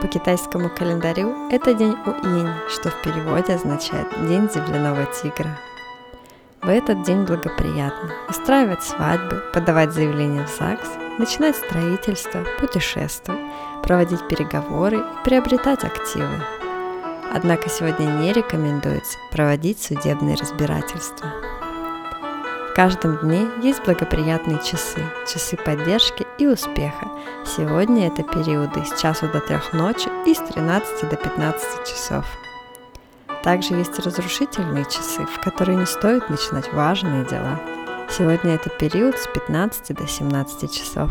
по китайскому календарю это день Уинь, что в переводе означает «день земляного тигра». В этот день благоприятно устраивать свадьбы, подавать заявления в ЗАГС, начинать строительство, путешествовать, проводить переговоры и приобретать активы. Однако сегодня не рекомендуется проводить судебные разбирательства каждом дне есть благоприятные часы, часы поддержки и успеха. Сегодня это периоды с часу до трех ночи и с 13 до 15 часов. Также есть разрушительные часы, в которые не стоит начинать важные дела. Сегодня это период с 15 до 17 часов.